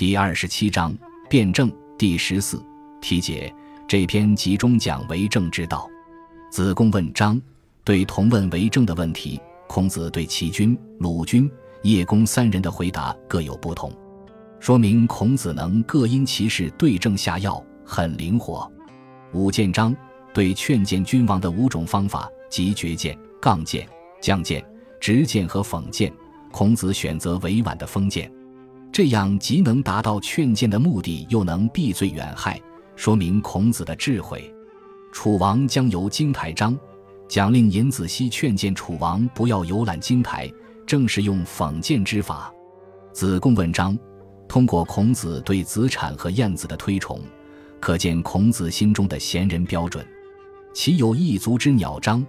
第二十七章辩证第十四题解。这篇集中讲为政之道。子贡问张，对同问为政的问题，孔子对齐君、鲁君、叶公三人的回答各有不同，说明孔子能各因其事对症下药，很灵活。武建章对劝谏君王的五种方法，即绝谏、杠谏、降谏、直谏和讽谏，孔子选择委婉的封谏，这样既能达到劝谏的目的，又能避罪远害。说明孔子的智慧。楚王将游京台章，蒋令尹子西劝谏楚王不要游览京台，正是用讽谏之法。子贡问章，通过孔子对子产和晏子的推崇，可见孔子心中的贤人标准。其有一族之鸟章，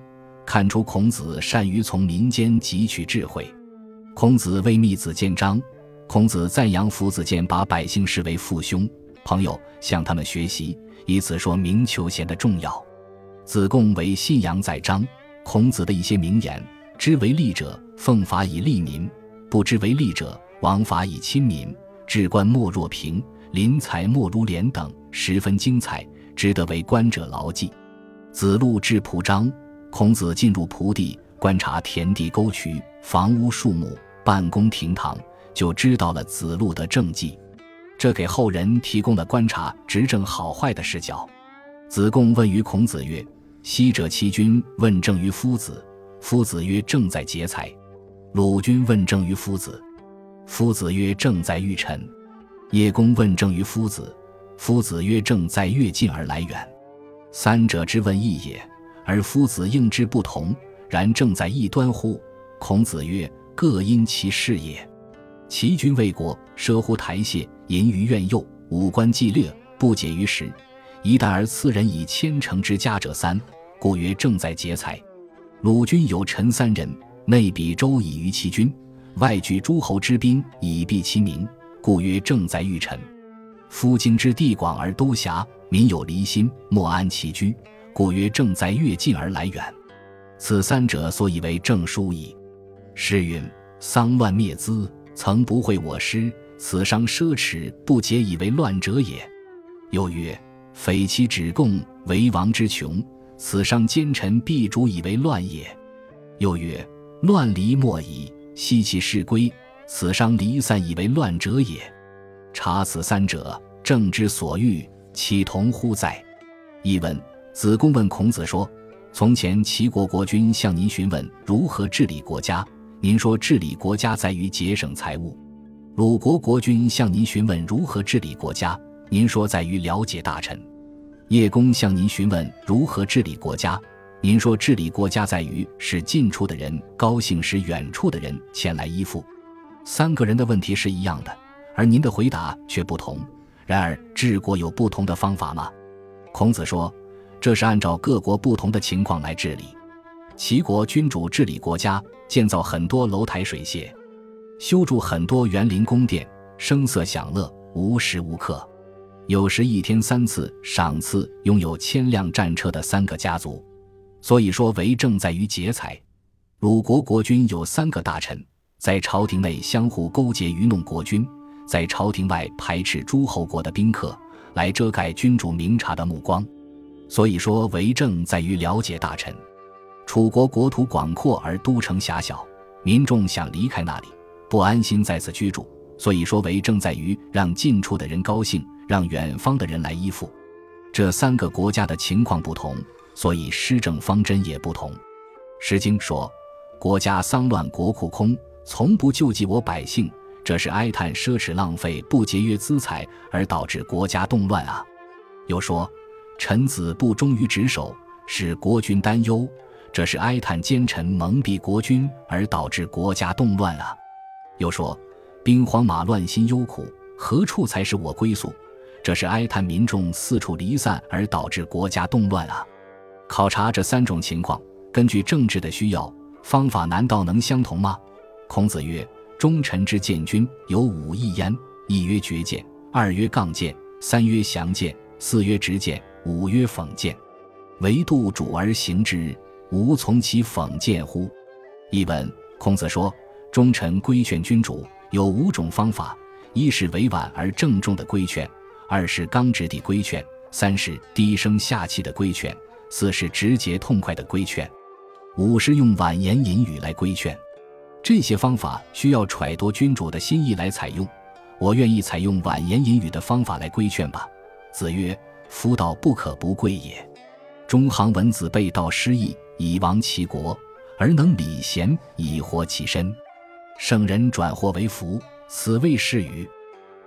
看出孔子善于从民间汲取智慧。孔子为密子建章，孔子赞扬夫子见把百姓视为父兄。朋友向他们学习，以此说明求贤的重要。子贡为信仰载章，孔子的一些名言：“知为利者，奉法以利民；不知为利者，枉法以亲民。治官莫若平，临财莫如廉”等，十分精彩，值得为官者牢记。子路至蒲章，孔子进入蒲地，观察田地沟渠、房屋树木、办公厅堂，就知道了子路的政绩。这给后人提供了观察执政好坏的视角。子贡问于孔子曰：“昔者齐君问政于夫子，夫子曰：‘政在劫财。’鲁君问政于夫子，夫子曰：‘政在欲臣。’叶公问政于夫子，夫子曰：‘政在越近而来远。’三者之问异也，而夫子应之不同。然政在异端乎？孔子曰：‘各因其事也。’齐君为国，奢乎台榭。”淫于苑囿，五官伎略，不解于时。一旦而赐人以千乘之家者三，故曰正在劫财。鲁军有臣三人，内比周以于其君，外举诸侯之宾以避其民，故曰正在欲臣。夫京之地广而都狭，民有离心，莫安其居，故曰正在越近而来远。此三者所以为正书矣。诗云：“丧乱灭资，曾不会我师。”此伤奢侈不解以为乱者也。又曰：匪其止贡为王之穷，此伤奸臣必主以为乱也。又曰：乱离莫矣，悉其事归，此伤离散以为乱者也。察此三者，正之所欲，岂同乎哉？译文：子贡问孔子说：从前齐国国君向您询问如何治理国家，您说治理国家在于节省财物。鲁国国君向您询问如何治理国家，您说在于了解大臣；叶公向您询问如何治理国家，您说治理国家在于使近处的人高兴，使远处的人前来依附。三个人的问题是一样的，而您的回答却不同。然而治国有不同的方法吗？孔子说，这是按照各国不同的情况来治理。齐国君主治理国家，建造很多楼台水榭。修筑很多园林宫殿，声色享乐，无时无刻。有时一天三次赏赐拥有千辆战车的三个家族。所以说为政在于劫财。鲁国国君有三个大臣，在朝廷内相互勾结愚弄国君，在朝廷外排斥诸侯国的宾客，来遮盖君主明察的目光。所以说为政在于了解大臣。楚国国土广阔而都城狭小，民众想离开那里。不安心在此居住，所以说为政在于让近处的人高兴，让远方的人来依附。这三个国家的情况不同，所以施政方针也不同。《诗经》说：“国家丧乱，国库空，从不救济我百姓。”这是哀叹奢侈浪费、不节约资财而导致国家动乱啊。又说：“臣子不忠于职守，使国君担忧。”这是哀叹奸臣蒙蔽国君而导致国家动乱啊。又说：“兵荒马乱，心忧苦，何处才是我归宿？”这是哀叹民众四处离散而导致国家动乱啊！考察这三种情况，根据政治的需要，方法难道能相同吗？孔子曰：“忠臣之见君有五义焉：一曰绝见，二曰杠见，三曰详见，四曰直谏，五曰讽谏。唯度主而行之，无从其讽谏乎？”译文：孔子说。忠臣规劝君主有五种方法：一是委婉而郑重的规劝，二是刚直地规劝，三是低声下气的规劝，四是直接痛快的规劝，五是用婉言隐语来规劝。这些方法需要揣度君主的心意来采用。我愿意采用婉言隐语的方法来规劝吧。子曰：“夫道不可不贵也。中行文子背道失义，以亡其国，而能礼贤，以活其身。圣人转祸为福，此谓是与。”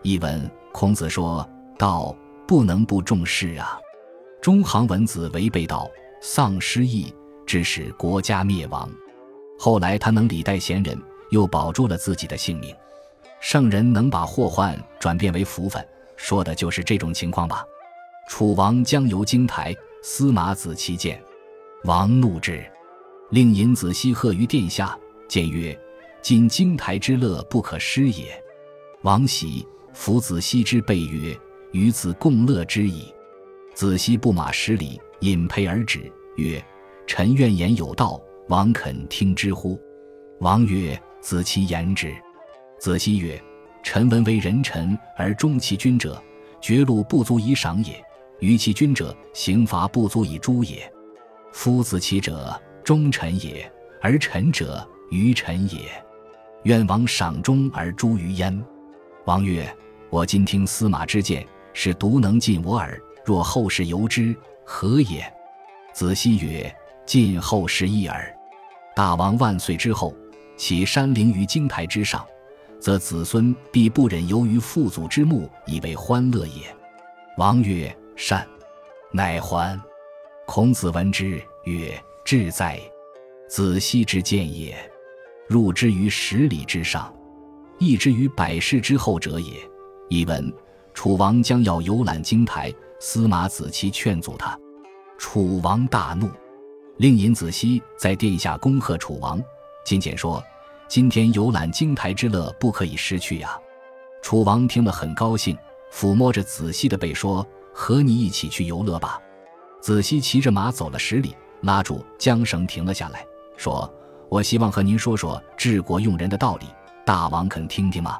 译文：孔子说道不能不重视啊。中行文子违背道，丧失义，致使国家灭亡。后来他能礼待贤人，又保住了自己的性命。圣人能把祸患转变为福分，说的就是这种情况吧。楚王将游京台，司马子期见，王怒之，令尹子西贺于殿下，谏曰：“今京台之乐不可失也。”王喜，夫子西之备曰：“与子共乐之矣。”子西不马十里，引佩而止，曰：“臣愿言有道，王肯听之乎？”王曰：“子期言之。”子西曰：“臣闻为人臣而忠其君者，绝禄不足以赏也；于其君者，刑罚不足以诛也。夫子其者，忠臣也，而臣者，愚臣也。愿王赏忠而诛于焉。”王曰：“我今听司马之见，是独能尽我耳。若后世由之，何也？”子西曰：“尽后世一耳。”大王万岁之后，起山陵于京台之上。则子孙必不忍游于父祖之墓以为欢乐也。王曰：“善。”乃还。孔子闻之曰：“志在。子奚之见也。入之于十里之上，义之于百世之后者也。”译文：楚王将要游览京台，司马子期劝阻他。楚王大怒，令尹子西在殿下恭贺楚王。进谏说。今天游览京台之乐不可以失去呀！楚王听了很高兴，抚摸着子西的背说：“和你一起去游乐吧。”子西骑着马走了十里，拉住缰绳停了下来，说：“我希望和您说说治国用人的道理，大王肯听听吗？”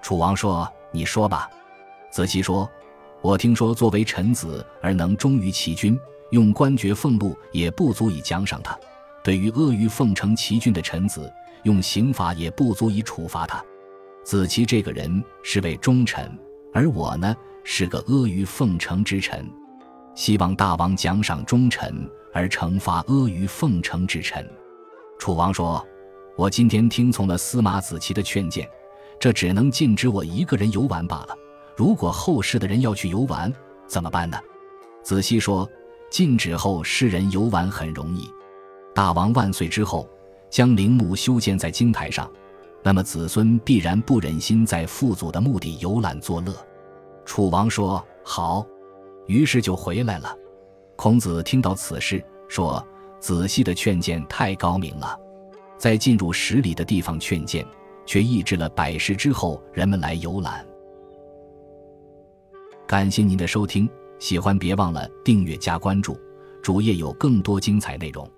楚王说：“你说吧。”子西说：“我听说作为臣子而能忠于其君，用官爵俸禄也不足以奖赏他；对于阿谀奉承其君的臣子，用刑罚也不足以处罚他。子期这个人是位忠臣，而我呢是个阿谀奉承之臣。希望大王奖赏忠臣，而惩罚阿谀奉承之臣。楚王说：“我今天听从了司马子期的劝谏，这只能禁止我一个人游玩罢了。如果后世的人要去游玩，怎么办呢？”子期说：“禁止后世人游玩很容易。大王万岁之后。”将陵墓修建在京台上，那么子孙必然不忍心在父祖的墓地游览作乐。楚王说：“好。”于是就回来了。孔子听到此事，说：“仔细的劝谏太高明了，在进入十里的地方劝谏，却抑制了百世之后人们来游览。”感谢您的收听，喜欢别忘了订阅加关注，主页有更多精彩内容。